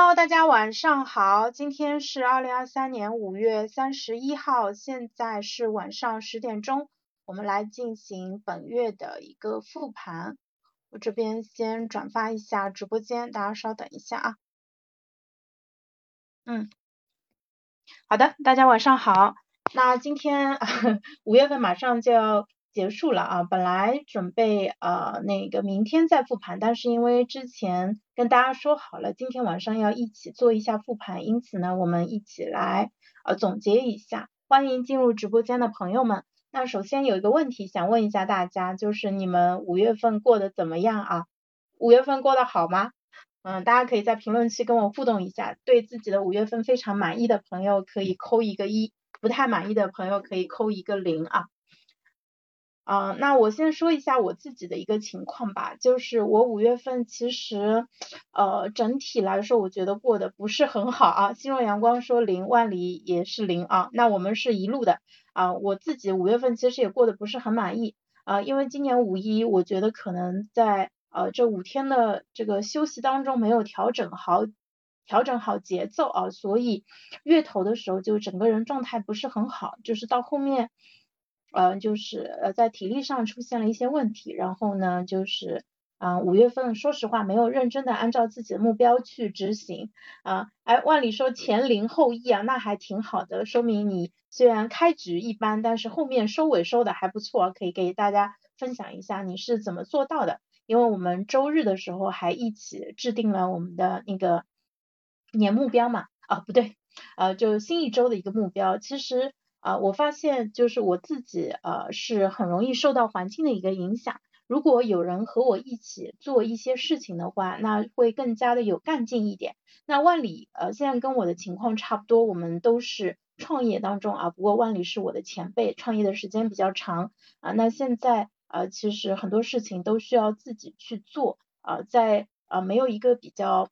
Hello，大家晚上好，今天是二零二三年五月三十一号，现在是晚上十点钟，我们来进行本月的一个复盘。我这边先转发一下直播间，大家稍等一下啊。嗯，好的，大家晚上好。那今天 五月份马上就要。结束了啊，本来准备呃那个明天再复盘，但是因为之前跟大家说好了，今天晚上要一起做一下复盘，因此呢，我们一起来呃总结一下。欢迎进入直播间的朋友们。那首先有一个问题想问一下大家，就是你们五月份过得怎么样啊？五月份过得好吗？嗯，大家可以在评论区跟我互动一下，对自己的五月份非常满意的朋友可以扣一个一，不太满意的朋友可以扣一个零啊。啊，那我先说一下我自己的一个情况吧，就是我五月份其实，呃，整体来说我觉得过得不是很好啊。心若阳光说零，万里也是零啊，那我们是一路的啊。我自己五月份其实也过得不是很满意啊，因为今年五一我觉得可能在呃这五天的这个休息当中没有调整好，调整好节奏啊，所以月头的时候就整个人状态不是很好，就是到后面。嗯，就是呃在体力上出现了一些问题，然后呢，就是啊五月份说实话没有认真的按照自己的目标去执行啊，哎万里说前零后一啊，那还挺好的，说明你虽然开局一般，但是后面收尾收的还不错，可以给大家分享一下你是怎么做到的，因为我们周日的时候还一起制定了我们的那个年目标嘛，啊不对，呃就新一周的一个目标，其实。啊，我发现就是我自己呃是很容易受到环境的一个影响。如果有人和我一起做一些事情的话，那会更加的有干劲一点。那万里呃现在跟我的情况差不多，我们都是创业当中啊，不过万里是我的前辈，创业的时间比较长啊。那现在呃其实很多事情都需要自己去做啊，在呃没有一个比较。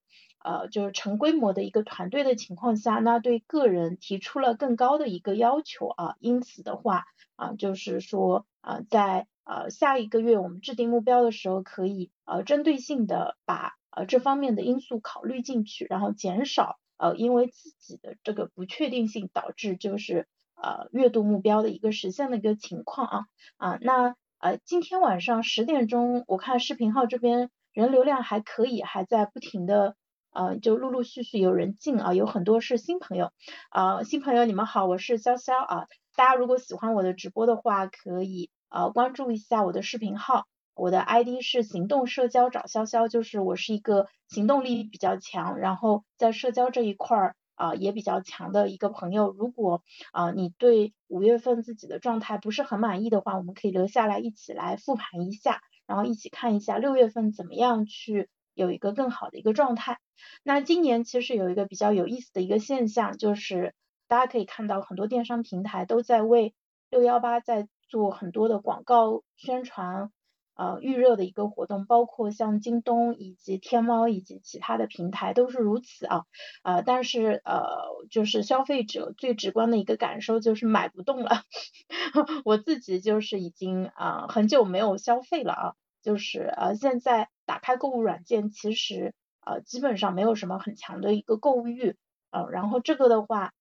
呃，就是成规模的一个团队的情况下，那对个人提出了更高的一个要求啊，因此的话啊，就是说啊，在呃下一个月我们制定目标的时候，可以呃针对性的把呃这方面的因素考虑进去，然后减少呃因为自己的这个不确定性导致就是呃月度目标的一个实现的一个情况啊啊，那呃今天晚上十点钟，我看视频号这边人流量还可以，还在不停的。呃，就陆陆续续有人进啊，有很多是新朋友啊，新朋友你们好，我是潇潇啊，大家如果喜欢我的直播的话，可以呃关注一下我的视频号，我的 ID 是行动社交找潇潇，就是我是一个行动力比较强，然后在社交这一块儿啊也比较强的一个朋友。如果啊你对五月份自己的状态不是很满意的话，我们可以留下来一起来复盘一下，然后一起看一下六月份怎么样去。有一个更好的一个状态。那今年其实有一个比较有意思的一个现象，就是大家可以看到很多电商平台都在为六幺八在做很多的广告宣传，呃预热的一个活动，包括像京东以及天猫以及其他的平台都是如此啊，呃但是呃就是消费者最直观的一个感受就是买不动了，我自己就是已经啊很久没有消费了啊。就是呃，现在打开购物软件，其实呃基本上没有什么很强的一个购物欲，呃，然后这个的话，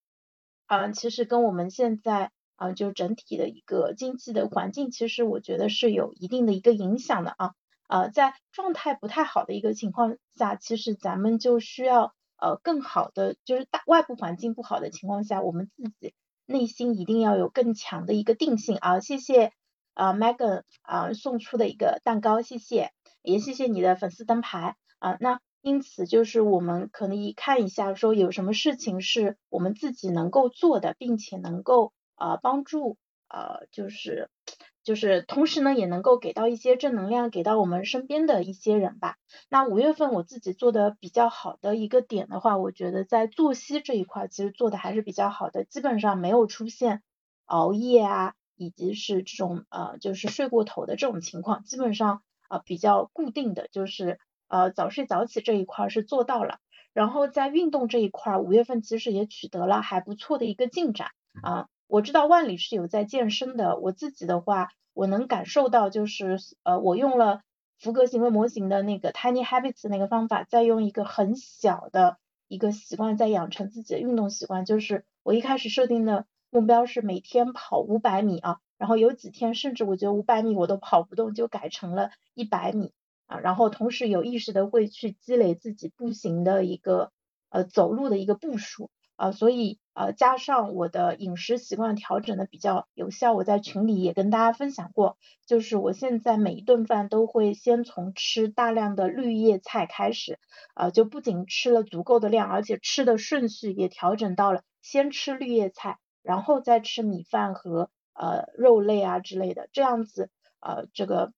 嗯，其实跟我们现在啊就整体的一个经济的环境，其实我觉得是有一定的一个影响的啊，呃，在状态不太好的一个情况下，其实咱们就需要呃更好的，就是大外部环境不好的情况下，我们自己内心一定要有更强的一个定性啊，谢谢。啊，Megan 啊送出的一个蛋糕，谢谢，也谢谢你的粉丝灯牌啊。那因此就是我们可以看一下，说有什么事情是我们自己能够做的，并且能够啊帮助呃就是就是同时呢也能够给到一些正能量给到我们身边的一些人吧。那五月份我自己做的比较好的一个点的话，我觉得在作息这一块其实做的还是比较好的，基本上没有出现熬夜啊。以及是这种呃，就是睡过头的这种情况，基本上啊比较固定的就是呃早睡早起这一块是做到了，然后在运动这一块，五月份其实也取得了还不错的一个进展啊。我知道万里是有在健身的，我自己的话，我能感受到就是呃我用了福格行为模型的那个 Tiny Habits 那个方法，再用一个很小的一个习惯，在养成自己的运动习惯，就是我一开始设定的目标是每天跑五百米啊，然后有几天甚至我觉得五百米我都跑不动，就改成了一百米啊，然后同时有意识的会去积累自己步行的一个呃走路的一个步数。啊，所以呃加上我的饮食习惯调整的比较有效，我在群里也跟大家分享过，就是我现在每一顿饭都会先从吃大量的绿叶菜开始，啊就不仅吃了足够的量，而且吃的顺序也调整到了先吃绿叶菜，然后再吃米饭和呃肉类啊之类的，这样子呃这个。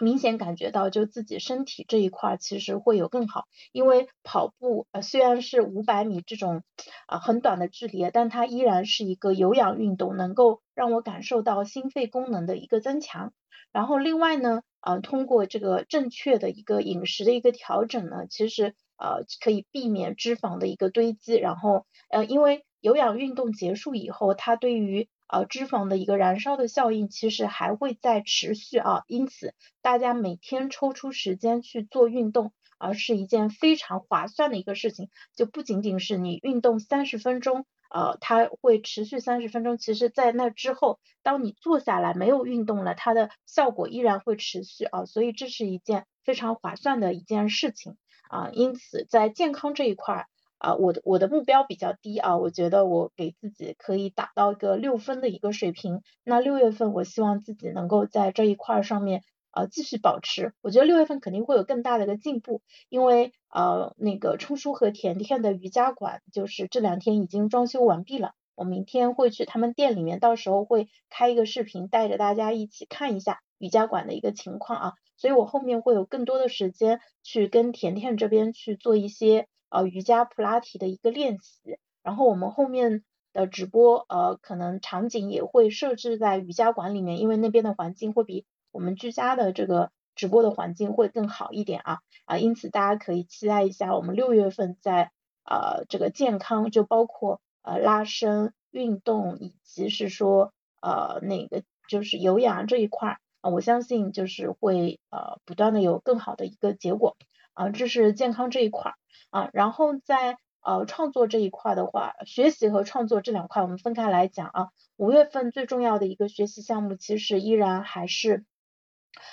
明显感觉到，就自己身体这一块其实会有更好，因为跑步呃虽然是五百米这种啊很短的距离，但它依然是一个有氧运动，能够让我感受到心肺功能的一个增强。然后另外呢，呃通过这个正确的一个饮食的一个调整呢，其实呃可以避免脂肪的一个堆积。然后呃因为有氧运动结束以后，它对于呃，脂肪的一个燃烧的效应其实还会在持续啊，因此大家每天抽出时间去做运动，而是一件非常划算的一个事情。就不仅仅是你运动三十分钟，呃，它会持续三十分钟，其实在那之后，当你坐下来没有运动了，它的效果依然会持续啊，所以这是一件非常划算的一件事情啊。因此在健康这一块。啊，我的我的目标比较低啊，我觉得我给自己可以达到一个六分的一个水平。那六月份我希望自己能够在这一块上面呃继续保持。我觉得六月份肯定会有更大的一个进步，因为呃那个冲叔和甜甜的瑜伽馆就是这两天已经装修完毕了，我明天会去他们店里面，到时候会开一个视频，带着大家一起看一下瑜伽馆的一个情况啊。所以我后面会有更多的时间去跟甜甜这边去做一些。呃，瑜伽普拉提的一个练习，然后我们后面的直播，呃，可能场景也会设置在瑜伽馆里面，因为那边的环境会比我们居家的这个直播的环境会更好一点啊。啊，因此大家可以期待一下，我们六月份在呃这个健康，就包括呃拉伸运动以及是说呃那个就是有氧这一块啊，我相信就是会呃不断的有更好的一个结果。啊，这是健康这一块儿。啊，然后在呃创作这一块的话，学习和创作这两块我们分开来讲啊。五月份最重要的一个学习项目，其实依然还是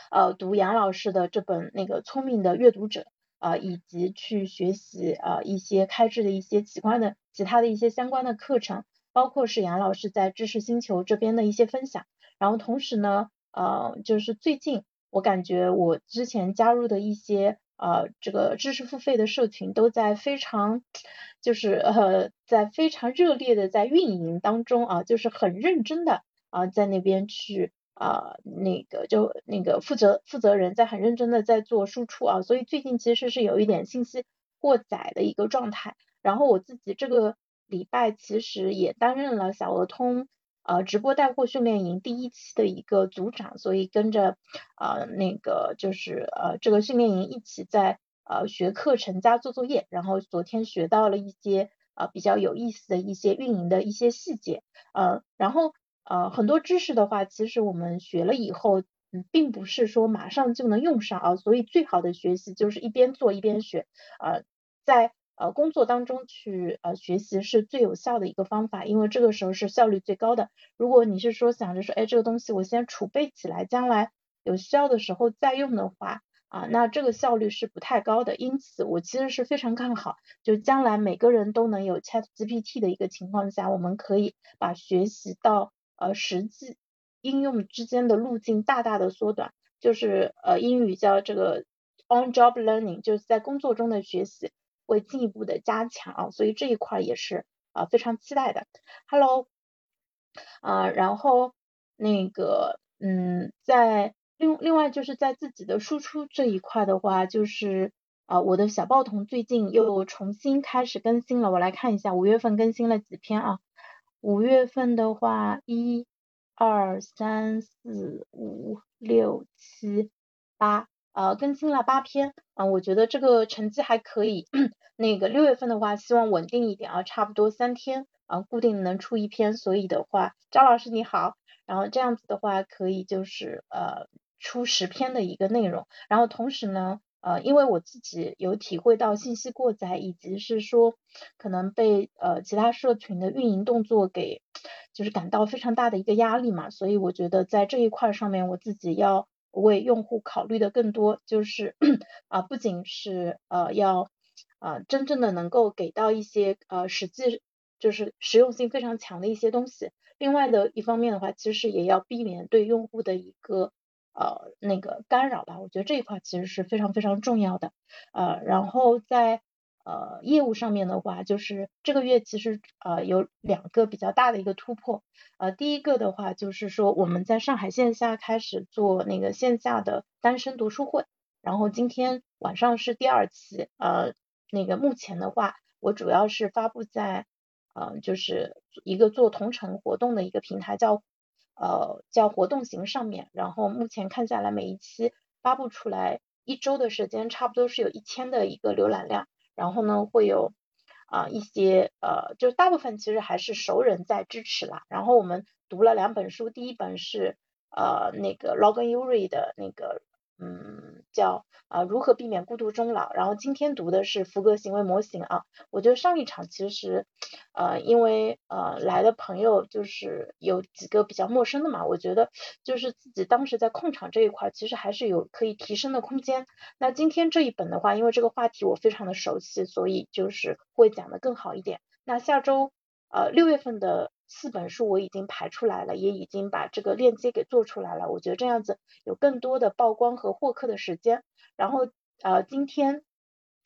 呃读杨老师的这本那个聪明的阅读者啊，以及去学习啊一些开智的一些奇观的其他的一些相关的课程，包括是杨老师在知识星球这边的一些分享。然后同时呢，呃就是最近我感觉我之前加入的一些。呃，这个知识付费的社群都在非常，就是呃，在非常热烈的在运营当中啊，就是很认真的啊，在那边去啊，那个就那个负责负责人在很认真的在做输出啊，所以最近其实是有一点信息过载的一个状态。然后我自己这个礼拜其实也担任了小鹅通。呃，直播带货训练营第一期的一个组长，所以跟着呃那个就是呃这个训练营一起在呃学课程加做作业，然后昨天学到了一些呃比较有意思的一些运营的一些细节，呃然后呃很多知识的话，其实我们学了以后，嗯并不是说马上就能用上啊，所以最好的学习就是一边做一边学，呃在。呃，工作当中去呃学习是最有效的一个方法，因为这个时候是效率最高的。如果你是说想着说，哎，这个东西我先储备起来，将来有需要的时候再用的话，啊，那这个效率是不太高的。因此，我其实是非常看好，就将来每个人都能有 Chat GPT 的一个情况下，我们可以把学习到呃实际应用之间的路径大大的缩短，就是呃英语叫这个 on job learning，就是在工作中的学习。会进一步的加强啊，所以这一块也是啊非常期待的。Hello，啊，然后那个嗯，在另另外就是在自己的输出这一块的话，就是啊我的小报童最近又重新开始更新了，我来看一下五月份更新了几篇啊。五月份的话，一、二、三、四、五、六、七、八。呃，更新了八篇，啊，我觉得这个成绩还可以。那个六月份的话，希望稳定一点啊，差不多三天啊，固定能出一篇。所以的话，张老师你好，然后这样子的话，可以就是呃出十篇的一个内容。然后同时呢，呃，因为我自己有体会到信息过载，以及是说可能被呃其他社群的运营动作给就是感到非常大的一个压力嘛，所以我觉得在这一块上面，我自己要为用户考虑的更多，就是 啊不仅是呃要啊真正的能够给到一些呃实际就是实用性非常强的一些东西，另外的一方面的话，其实也要避免对用户的一个。呃，那个干扰吧，我觉得这一块其实是非常非常重要的。呃，然后在呃业务上面的话，就是这个月其实呃有两个比较大的一个突破。呃，第一个的话就是说我们在上海线下开始做那个线下的单身读书会，然后今天晚上是第二期。呃，那个目前的话，我主要是发布在呃就是一个做同城活动的一个平台叫。呃，叫活动型上面，然后目前看下来，每一期发布出来一周的时间，差不多是有一千的一个浏览量。然后呢，会有啊一些呃，就大部分其实还是熟人在支持啦。然后我们读了两本书，第一本是呃那个 Logan Ury 的那个。嗯，叫啊如何避免孤独终老。然后今天读的是福格行为模型啊。我觉得上一场其实呃因为呃来的朋友就是有几个比较陌生的嘛，我觉得就是自己当时在控场这一块其实还是有可以提升的空间。那今天这一本的话，因为这个话题我非常的熟悉，所以就是会讲的更好一点。那下周呃六月份的。四本书我已经排出来了，也已经把这个链接给做出来了。我觉得这样子有更多的曝光和获客的时间。然后呃，今天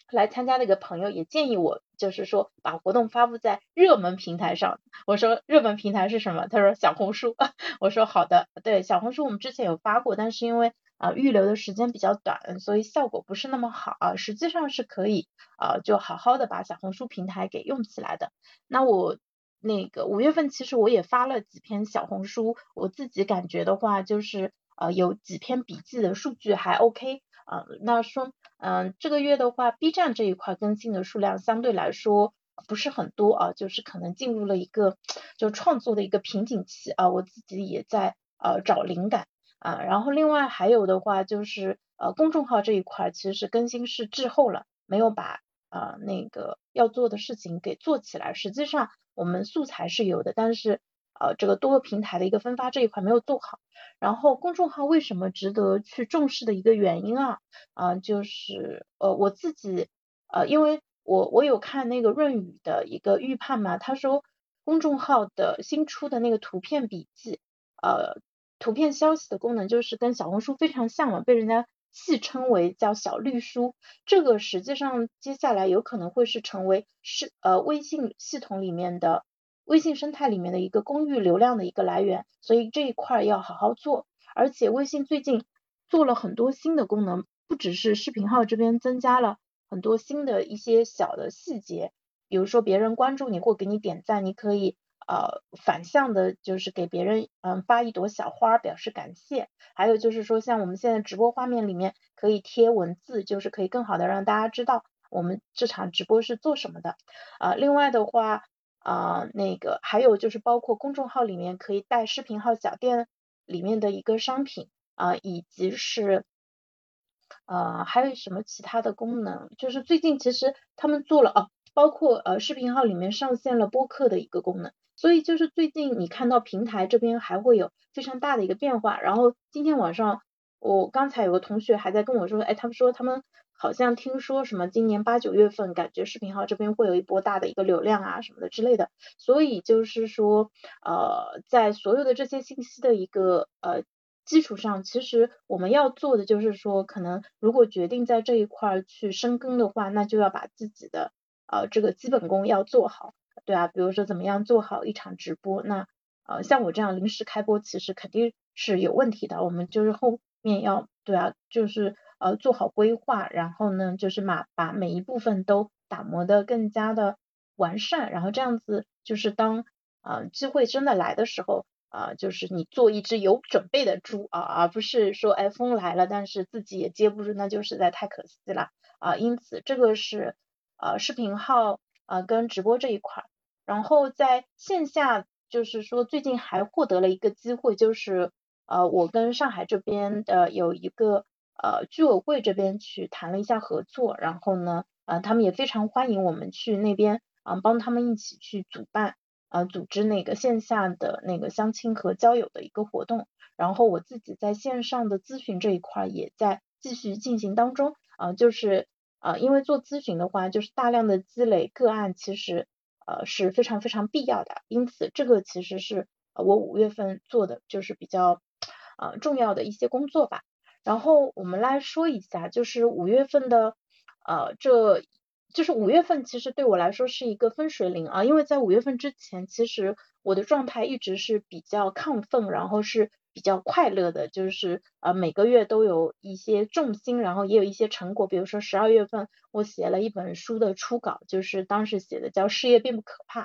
来参加的一个朋友也建议我，就是说把活动发布在热门平台上。我说热门平台是什么？他说小红书。我说好的，对小红书我们之前有发过，但是因为啊预留的时间比较短，所以效果不是那么好啊。实际上是可以啊，就好好的把小红书平台给用起来的。那我。那个五月份其实我也发了几篇小红书，我自己感觉的话就是呃有几篇笔记的数据还 OK 啊，那说嗯这个月的话 B 站这一块更新的数量相对来说不是很多啊，就是可能进入了一个就创作的一个瓶颈期啊，我自己也在呃找灵感啊，然后另外还有的话就是呃公众号这一块其实更新是滞后了，没有把啊那个要做的事情给做起来，实际上。我们素材是有的，但是呃这个多个平台的一个分发这一块没有做好。然后公众号为什么值得去重视的一个原因啊啊就是呃我自己呃因为我我有看那个润宇的一个预判嘛，他说公众号的新出的那个图片笔记呃图片消息的功能就是跟小红书非常像嘛，被人家。戏称为叫小绿书，这个实际上接下来有可能会是成为是呃微信系统里面的微信生态里面的一个公域流量的一个来源，所以这一块要好好做。而且微信最近做了很多新的功能，不只是视频号这边增加了很多新的一些小的细节，比如说别人关注你或给你点赞，你可以。呃，反向的就是给别人嗯发一朵小花表示感谢，还有就是说像我们现在直播画面里面可以贴文字，就是可以更好的让大家知道我们这场直播是做什么的。啊，另外的话啊那个还有就是包括公众号里面可以带视频号小店里面的一个商品啊，以及是呃还有什么其他的功能，就是最近其实他们做了哦，包括呃视频号里面上线了播客的一个功能。所以就是最近你看到平台这边还会有非常大的一个变化，然后今天晚上我刚才有个同学还在跟我说，哎，他们说他们好像听说什么今年八九月份感觉视频号这边会有一波大的一个流量啊什么的之类的，所以就是说呃在所有的这些信息的一个呃基础上，其实我们要做的就是说，可能如果决定在这一块去深耕的话，那就要把自己的呃这个基本功要做好。对啊，比如说怎么样做好一场直播，那呃像我这样临时开播，其实肯定是有问题的。我们就是后面要对啊，就是呃做好规划，然后呢就是把把每一部分都打磨的更加的完善，然后这样子就是当呃机会真的来的时候啊，就是你做一只有准备的猪啊，而不是说哎风来了，但是自己也接不住，那就实在太可惜了啊。因此这个是呃视频号呃跟直播这一块。然后在线下，就是说最近还获得了一个机会，就是呃，我跟上海这边的有一个呃居委会这边去谈了一下合作，然后呢，呃他们也非常欢迎我们去那边啊帮他们一起去主办呃组织那个线下的那个相亲和交友的一个活动，然后我自己在线上的咨询这一块也在继续进行当中啊，就是呃因为做咨询的话，就是大量的积累个案，其实呃是非常非常必要的，因此这个其实是我五月份做的就是比较呃重要的一些工作吧。然后我们来说一下，就是五月份的，呃，这就是五月份其实对我来说是一个分水岭啊，因为在五月份之前，其实我的状态一直是比较亢奋，然后是比较快乐的，就是呃每个月都有一些重心，然后也有一些成果，比如说十二月份我写了一本书的初稿，就是当时写的叫《事业并不可怕》，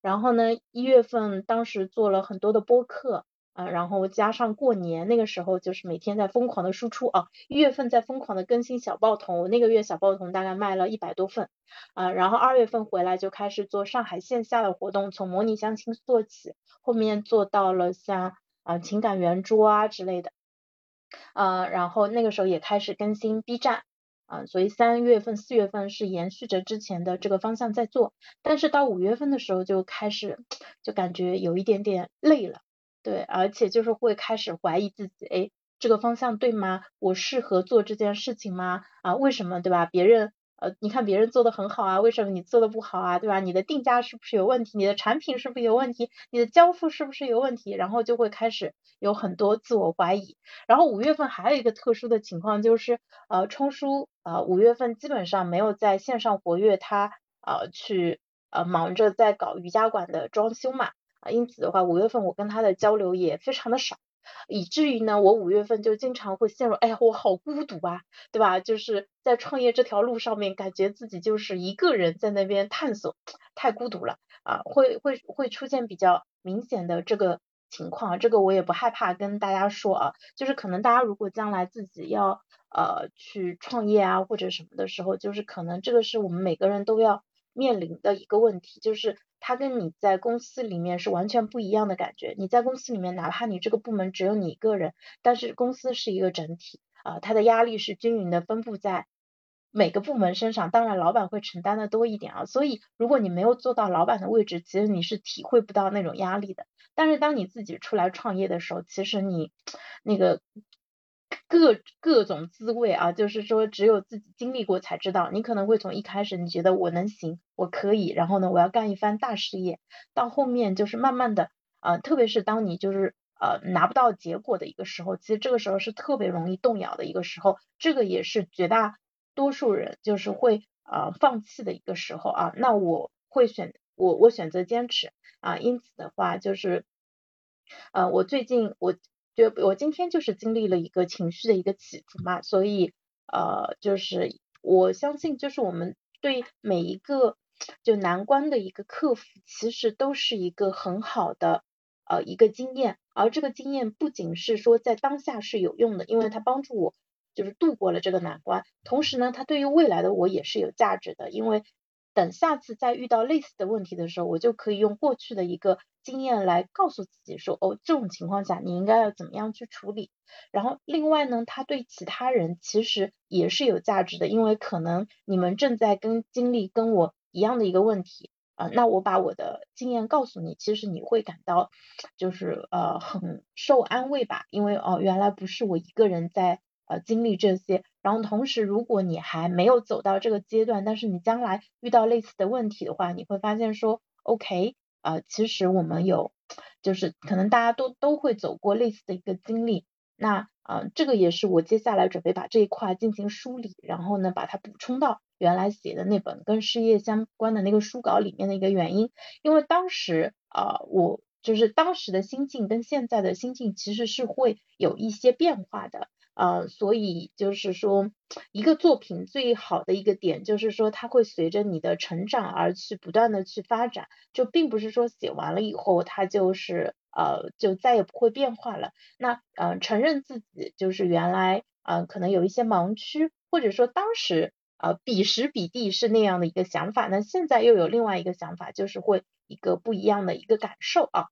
然后呢一月份当时做了很多的播客。啊，然后加上过年那个时候，就是每天在疯狂的输出啊，一月份在疯狂的更新小报童，我那个月小报童大概卖了一百多份啊，然后二月份回来就开始做上海线下的活动，从模拟相亲做起，后面做到了像啊情感圆桌啊之类的，呃，然后那个时候也开始更新 B 站啊，所以三月份四月份是延续着之前的这个方向在做，但是到五月份的时候就开始就感觉有一点点累了。对，而且就是会开始怀疑自己，哎，这个方向对吗？我适合做这件事情吗？啊，为什么，对吧？别人，呃，你看别人做的很好啊，为什么你做的不好啊？对吧？你的定价是不是有问题？你的产品是不是有问题？你的交付是不是有问题？然后就会开始有很多自我怀疑。然后五月份还有一个特殊的情况就是，呃，冲叔，呃，五月份基本上没有在线上活跃，他，呃，去，呃，忙着在搞瑜伽馆的装修嘛。啊，因此的话，五月份我跟他的交流也非常的少，以至于呢，我五月份就经常会陷入，哎呀，我好孤独啊，对吧？就是在创业这条路上面，感觉自己就是一个人在那边探索，太孤独了啊，会会会出现比较明显的这个情况，这个我也不害怕跟大家说啊，就是可能大家如果将来自己要呃去创业啊或者什么的时候，就是可能这个是我们每个人都要面临的一个问题，就是。它跟你在公司里面是完全不一样的感觉。你在公司里面，哪怕你这个部门只有你一个人，但是公司是一个整体啊，它的压力是均匀的分布在每个部门身上。当然，老板会承担的多一点啊。所以，如果你没有做到老板的位置，其实你是体会不到那种压力的。但是，当你自己出来创业的时候，其实你那个。各各种滋味啊，就是说只有自己经历过才知道。你可能会从一开始你觉得我能行，我可以，然后呢我要干一番大事业，到后面就是慢慢的啊，特别是当你就是呃拿不到结果的一个时候，其实这个时候是特别容易动摇的一个时候，这个也是绝大多数人就是会呃放弃的一个时候啊。那我会选我我选择坚持啊，因此的话就是呃我最近我。就我今天就是经历了一个情绪的一个起伏嘛，所以呃，就是我相信，就是我们对每一个就难关的一个克服，其实都是一个很好的呃一个经验，而这个经验不仅是说在当下是有用的，因为它帮助我就是度过了这个难关，同时呢，它对于未来的我也是有价值的，因为。等下次再遇到类似的问题的时候，我就可以用过去的一个经验来告诉自己说，哦，这种情况下你应该要怎么样去处理。然后另外呢，它对其他人其实也是有价值的，因为可能你们正在跟经历跟我一样的一个问题啊，那我把我的经验告诉你，其实你会感到就是呃很受安慰吧，因为哦原来不是我一个人在。呃，经历这些，然后同时，如果你还没有走到这个阶段，但是你将来遇到类似的问题的话，你会发现说，OK，呃，其实我们有，就是可能大家都都会走过类似的一个经历，那呃，这个也是我接下来准备把这一块进行梳理，然后呢，把它补充到原来写的那本跟事业相关的那个书稿里面的一个原因，因为当时啊，我就是当时的心境跟现在的心境其实是会有一些变化的。呃，所以就是说，一个作品最好的一个点就是说，它会随着你的成长而去不断的去发展，就并不是说写完了以后它就是呃就再也不会变化了。那呃承认自己就是原来呃可能有一些盲区，或者说当时呃彼时彼地是那样的一个想法，那现在又有另外一个想法，就是会一个不一样的一个感受啊。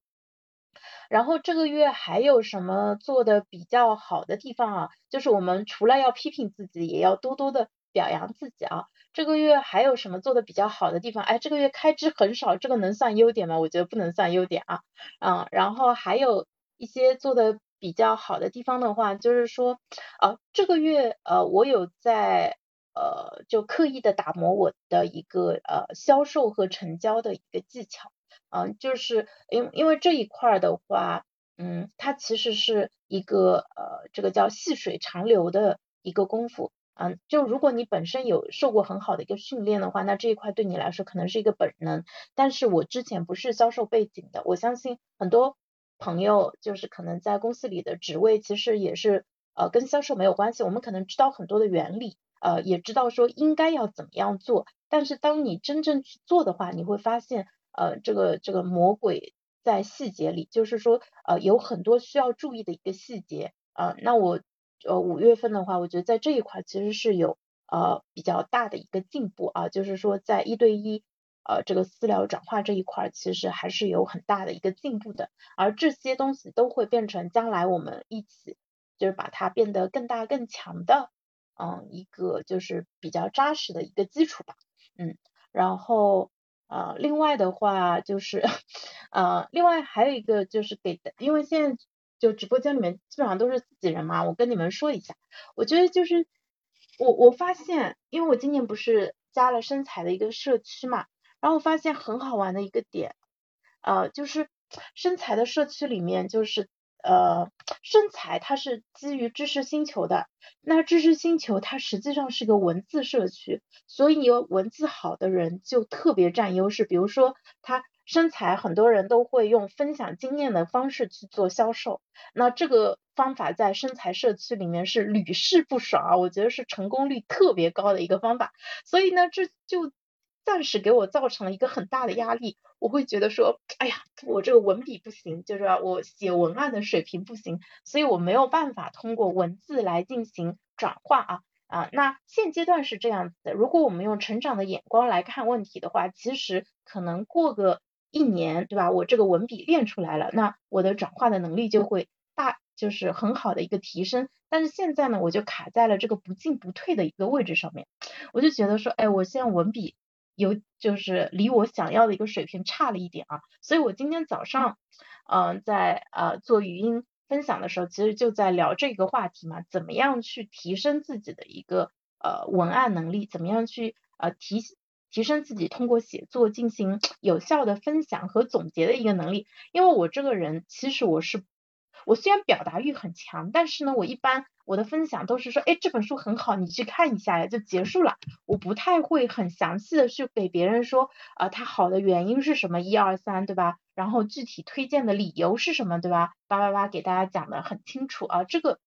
然后这个月还有什么做的比较好的地方啊？就是我们除了要批评自己，也要多多的表扬自己啊。这个月还有什么做的比较好的地方？哎，这个月开支很少，这个能算优点吗？我觉得不能算优点啊。嗯，然后还有一些做的比较好的地方的话，就是说，啊，这个月呃，我有在呃，就刻意的打磨我的一个呃销售和成交的一个技巧。嗯，就是因因为这一块的话，嗯，它其实是一个呃，这个叫细水长流的一个功夫。嗯，就如果你本身有受过很好的一个训练的话，那这一块对你来说可能是一个本能。但是我之前不是销售背景的，我相信很多朋友就是可能在公司里的职位其实也是呃跟销售没有关系。我们可能知道很多的原理，呃，也知道说应该要怎么样做。但是当你真正去做的话，你会发现呃这个这个魔鬼在细节里，就是说呃有很多需要注意的一个细节啊。那我。呃，五月份的话，我觉得在这一块其实是有呃比较大的一个进步啊，就是说在一对一呃这个私聊转化这一块，其实还是有很大的一个进步的，而这些东西都会变成将来我们一起就是把它变得更大更强的嗯一个就是比较扎实的一个基础吧，嗯，然后呃另外的话就是 呃另外还有一个就是给的，因为现在。就直播间里面基本上都是自己人嘛，我跟你们说一下，我觉得就是我我发现，因为我今年不是加了身材的一个社区嘛，然后我发现很好玩的一个点，呃，就是 身材的社区里面就是。呃，身材它是基于知识星球的，那知识星球它实际上是个文字社区，所以有文字好的人就特别占优势。比如说他身材，很多人都会用分享经验的方式去做销售，那这个方法在身材社区里面是屡试不爽啊，我觉得是成功率特别高的一个方法。所以呢，这就。暂时给我造成了一个很大的压力，我会觉得说，哎呀，我这个文笔不行，就是我写文案的水平不行，所以我没有办法通过文字来进行转化啊啊，那现阶段是这样子的，如果我们用成长的眼光来看问题的话，其实可能过个一年，对吧？我这个文笔练出来了，那我的转化的能力就会大，就是很好的一个提升。但是现在呢，我就卡在了这个不进不退的一个位置上面，我就觉得说，哎，我现在文笔。有就是离我想要的一个水平差了一点啊，所以我今天早上嗯在呃做语音分享的时候，其实就在聊这个话题嘛，怎么样去提升自己的一个呃文案能力，怎么样去呃提提升自己通过写作进行有效的分享和总结的一个能力，因为我这个人其实我是。我虽然表达欲很强，但是呢，我一般我的分享都是说，哎，这本书很好，你去看一下呀，就结束了。我不太会很详细的去给别人说，啊，它好的原因是什么，一二三，对吧？然后具体推荐的理由是什么，对吧？叭叭叭，给大家讲的很清楚啊，这个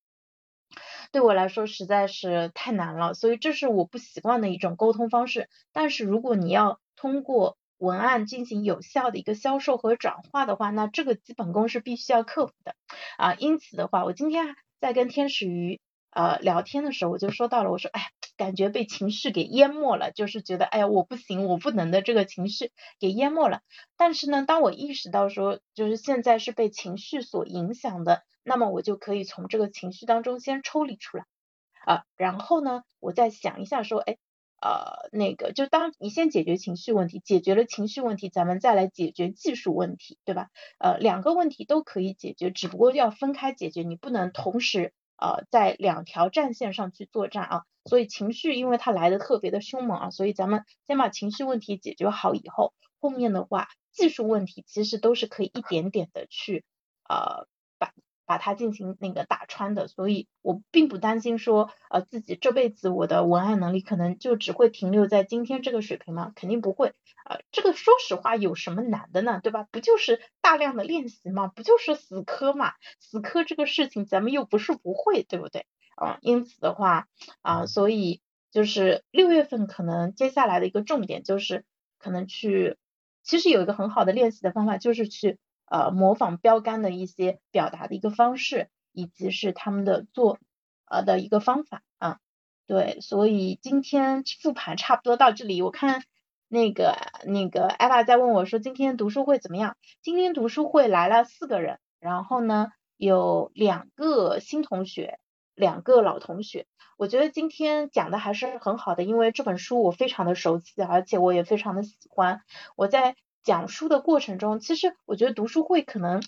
对我来说实在是太难了，所以这是我不习惯的一种沟通方式。但是如果你要通过文案进行有效的一个销售和转化的话，那这个基本功是必须要克服的啊。因此的话，我今天在跟天使鱼呃聊天的时候，我就说到了，我说哎，感觉被情绪给淹没了，就是觉得哎呀我不行，我不能的这个情绪给淹没了。但是呢，当我意识到说就是现在是被情绪所影响的，那么我就可以从这个情绪当中先抽离出来啊，然后呢，我再想一下说，哎。呃，那个就当你先解决情绪问题，解决了情绪问题，咱们再来解决技术问题，对吧？呃，两个问题都可以解决，只不过要分开解决，你不能同时呃在两条战线上去作战啊。所以情绪因为它来的特别的凶猛啊，所以咱们先把情绪问题解决好以后，后面的话技术问题其实都是可以一点点的去呃把。把它进行那个打穿的，所以我并不担心说，呃，自己这辈子我的文案能力可能就只会停留在今天这个水平吗？肯定不会，呃，这个说实话有什么难的呢？对吧？不就是大量的练习吗？不就是死磕嘛？死磕这个事情咱们又不是不会，对不对？啊，因此的话，啊，所以就是六月份可能接下来的一个重点就是可能去，其实有一个很好的练习的方法就是去。呃，模仿标杆的一些表达的一个方式，以及是他们的做呃的一个方法啊，对，所以今天复盘差不多到这里，我看那个那个艾娃在问我说今天读书会怎么样？今天读书会来了四个人，然后呢有两个新同学，两个老同学。我觉得今天讲的还是很好的，因为这本书我非常的熟悉，而且我也非常的喜欢。我在讲书的过程中，其实我觉得读书会可能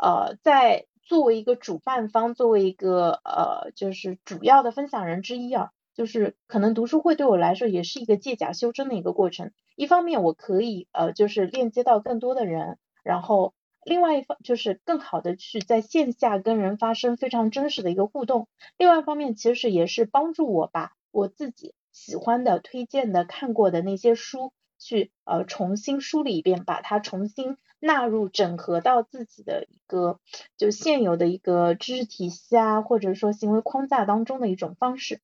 呃在作为一个主办方，作为一个呃就是主要的分享人之一啊。就是可能读书会对我来说也是一个借假修真的一个过程。一方面我可以呃就是链接到更多的人，然后另外一方就是更好的去在线下跟人发生非常真实的一个互动。另外一方面其实也是帮助我把我自己喜欢的、推荐的、看过的那些书去呃重新梳理一遍，把它重新纳入整合到自己的一个就现有的一个知识体系啊，或者说行为框架当中的一种方式。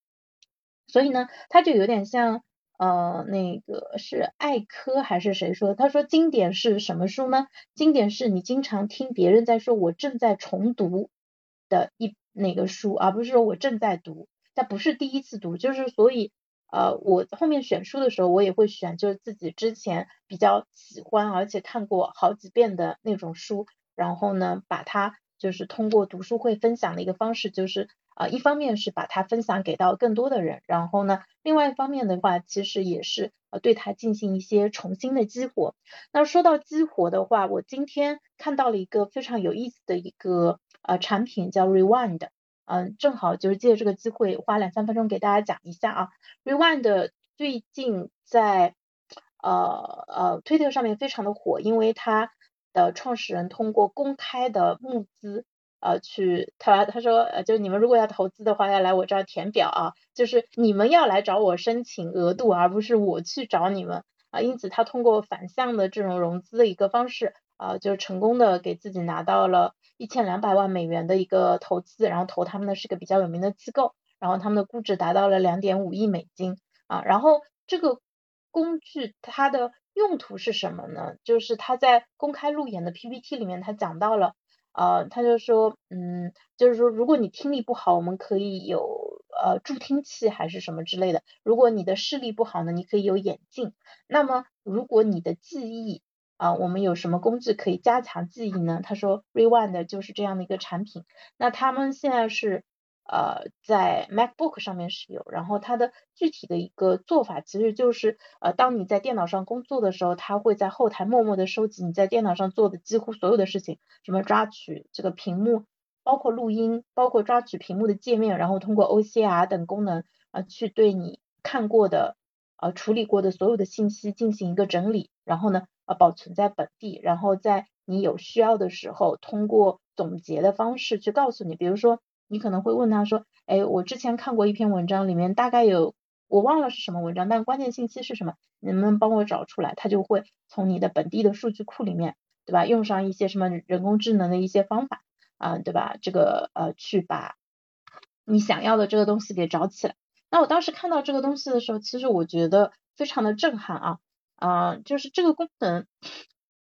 所以呢，它就有点像，呃，那个是艾科还是谁说？他说经典是什么书呢？经典是你经常听别人在说，我正在重读的一那个书，而不是说我正在读，但不是第一次读，就是所以，呃，我后面选书的时候，我也会选就是自己之前比较喜欢而且看过好几遍的那种书，然后呢，把它就是通过读书会分享的一个方式，就是。啊，一方面是把它分享给到更多的人，然后呢，另外一方面的话，其实也是呃对它进行一些重新的激活。那说到激活的话，我今天看到了一个非常有意思的一个呃产品叫 Rewind，嗯，正好就是借这个机会花两三分钟给大家讲一下啊。Rewind 最近在呃呃推特上面非常的火，因为它的创始人通过公开的募资。呃，去他他说，呃，就是你们如果要投资的话，要来我这儿填表啊，就是你们要来找我申请额度，而不是我去找你们啊。因此，他通过反向的这种融资的一个方式，啊，就成功的给自己拿到了一千两百万美元的一个投资，然后投他们的是个比较有名的机构，然后他们的估值达到了两点五亿美金啊。然后这个工具它的用途是什么呢？就是他在公开路演的 PPT 里面，他讲到了。呃，他就说，嗯，就是说，如果你听力不好，我们可以有呃助听器还是什么之类的。如果你的视力不好呢，你可以有眼镜。那么，如果你的记忆啊，我们有什么工具可以加强记忆呢？他说，Rewind 就是这样的一个产品。那他们现在是。呃，在 MacBook 上面使用，然后它的具体的一个做法，其实就是呃，当你在电脑上工作的时候，它会在后台默默的收集你在电脑上做的几乎所有的事情，什么抓取这个屏幕，包括录音，包括抓取屏幕的界面，然后通过 OCR 等功能啊，去对你看过的呃处理过的所有的信息进行一个整理，然后呢呃保存在本地，然后在你有需要的时候，通过总结的方式去告诉你，比如说。你可能会问他说，哎，我之前看过一篇文章，里面大概有我忘了是什么文章，但关键信息是什么？能不能帮我找出来？他就会从你的本地的数据库里面，对吧？用上一些什么人工智能的一些方法，啊，对吧？这个呃，去把你想要的这个东西给找起来。那我当时看到这个东西的时候，其实我觉得非常的震撼啊，啊，就是这个功能。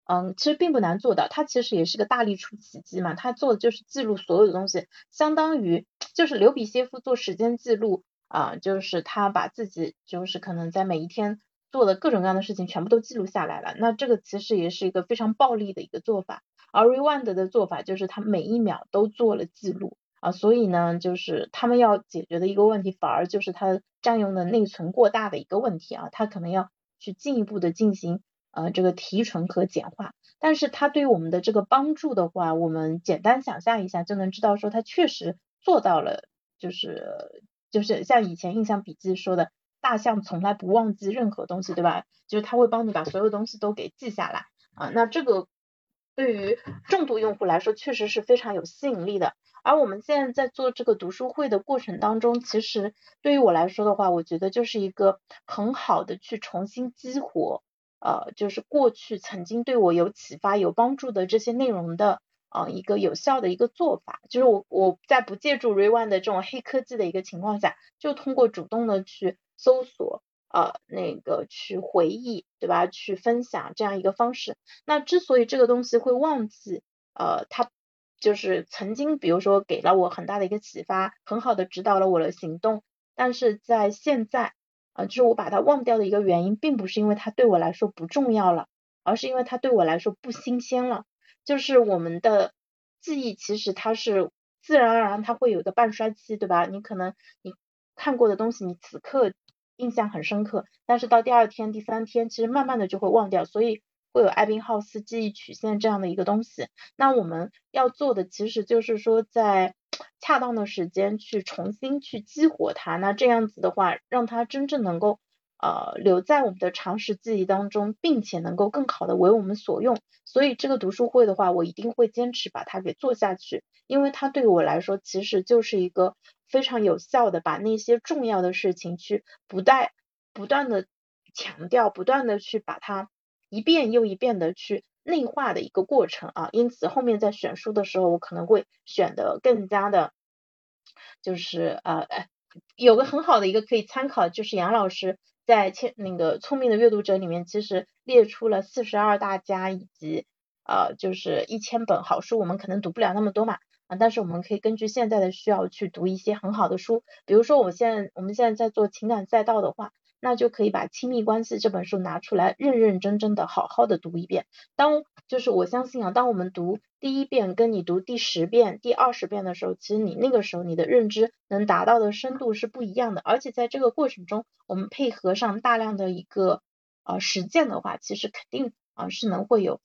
嗯，其实并不难做到，它其实也是个大力出奇迹嘛。它做的就是记录所有的东西，相当于就是刘比歇夫做时间记录啊，就是他把自己就是可能在每一天做的各种各样的事情全部都记录下来了。那这个其实也是一个非常暴力的一个做法。而 Rewind 的做法就是他每一秒都做了记录啊，所以呢，就是他们要解决的一个问题，反而就是它占用的内存过大的一个问题啊，它可能要去进一步的进行。呃，这个提纯和简化，但是它对我们的这个帮助的话，我们简单想象一下就能知道，说它确实做到了，就是就是像以前印象笔记说的，大象从来不忘记任何东西，对吧？就是它会帮你把所有东西都给记下来啊。那这个对于重度用户来说，确实是非常有吸引力的。而我们现在在做这个读书会的过程当中，其实对于我来说的话，我觉得就是一个很好的去重新激活。呃，就是过去曾经对我有启发、有帮助的这些内容的，呃，一个有效的一个做法，就是我我在不借助 Rewind 的这种黑科技的一个情况下，就通过主动的去搜索，呃，那个去回忆，对吧？去分享这样一个方式。那之所以这个东西会忘记，呃，它就是曾经，比如说给了我很大的一个启发，很好的指导了我的行动，但是在现在。啊，就是我把它忘掉的一个原因，并不是因为它对我来说不重要了，而是因为它对我来说不新鲜了。就是我们的记忆其实它是自然而然它会有一个半衰期，对吧？你可能你看过的东西，你此刻印象很深刻，但是到第二天、第三天，其实慢慢的就会忘掉，所以会有艾宾浩斯记忆曲线这样的一个东西。那我们要做的其实就是说在恰当的时间去重新去激活它，那这样子的话，让它真正能够呃留在我们的常识记忆当中，并且能够更好的为我们所用。所以这个读书会的话，我一定会坚持把它给做下去，因为它对我来说其实就是一个非常有效的把那些重要的事情去不带不断的强调，不断的去把它一遍又一遍的去。内化的一个过程啊，因此后面在选书的时候，我可能会选的更加的，就是呃，有个很好的一个可以参考，就是杨老师在千那个聪明的阅读者里面，其实列出了四十二大家以及呃，就是一千本好书，我们可能读不了那么多嘛，啊，但是我们可以根据现在的需要去读一些很好的书，比如说我现在我们现在在做情感赛道的话。那就可以把《亲密关系》这本书拿出来，认认真真的好好的读一遍。当就是我相信啊，当我们读第一遍跟你读第十遍、第二十遍的时候，其实你那个时候你的认知能达到的深度是不一样的。而且在这个过程中，我们配合上大量的一个呃实践的话，其实肯定啊是能会有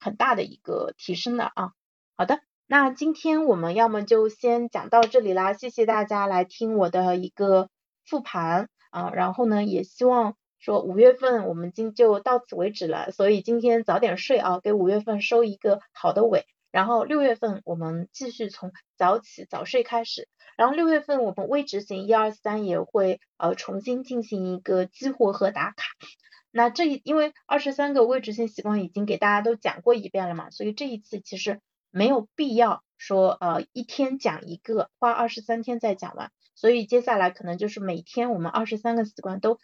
很大的一个提升的啊。好的，那今天我们要么就先讲到这里啦，谢谢大家来听我的一个复盘。啊，然后呢，也希望说五月份我们今就到此为止了，所以今天早点睡啊，给五月份收一个好的尾。然后六月份我们继续从早起早睡开始，然后六月份我们微执行一二三也会呃重新进行一个激活和打卡。那这一因为二十三个微执行习惯已经给大家都讲过一遍了嘛，所以这一次其实没有必要说呃一天讲一个，花二十三天再讲完。所以接下来可能就是每天我们二十三个习惯都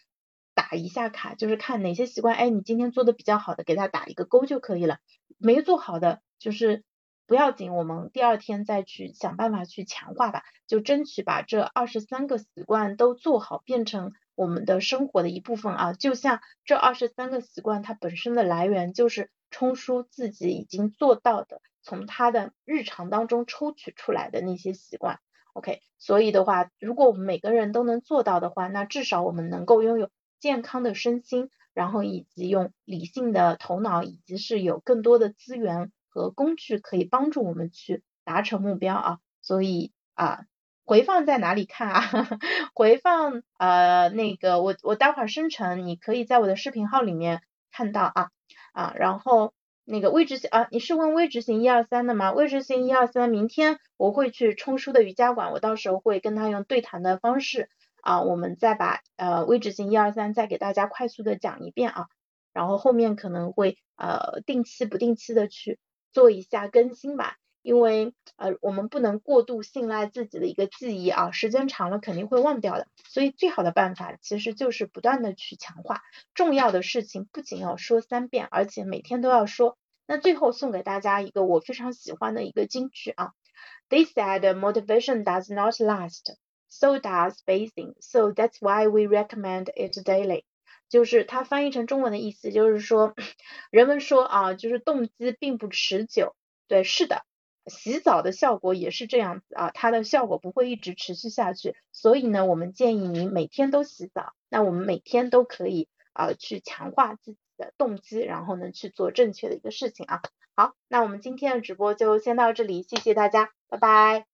打一下卡，就是看哪些习惯，哎，你今天做的比较好的，给他打一个勾就可以了。没做好的就是不要紧，我们第二天再去想办法去强化吧，就争取把这二十三个习惯都做好，变成我们的生活的一部分啊。就像这二十三个习惯，它本身的来源就是冲叔自己已经做到的，从他的日常当中抽取出来的那些习惯。OK，所以的话，如果我们每个人都能做到的话，那至少我们能够拥有健康的身心，然后以及用理性的头脑，以及是有更多的资源和工具可以帮助我们去达成目标啊。所以啊，回放在哪里看啊？回放呃那个我我待会儿生成，你可以在我的视频号里面看到啊啊，然后。那个微执行啊，你是问微执行一二三的吗？微执行一二三，明天我会去冲叔的瑜伽馆，我到时候会跟他用对谈的方式啊，我们再把呃微执行一二三再给大家快速的讲一遍啊，然后后面可能会呃定期不定期的去做一下更新吧，因为呃我们不能过度信赖自己的一个记忆啊，时间长了肯定会忘掉的，所以最好的办法其实就是不断的去强化，重要的事情不仅要说三遍，而且每天都要说。那最后送给大家一个我非常喜欢的一个金句啊，They said motivation does not last, so does bathing, so that's why we recommend it daily。就是它翻译成中文的意思就是说，人们说啊，就是动机并不持久。对，是的，洗澡的效果也是这样子啊，它的效果不会一直持续下去。所以呢，我们建议您每天都洗澡。那我们每天都可以啊去强化自己。的动机，然后呢去做正确的一个事情啊。好，那我们今天的直播就先到这里，谢谢大家，拜拜。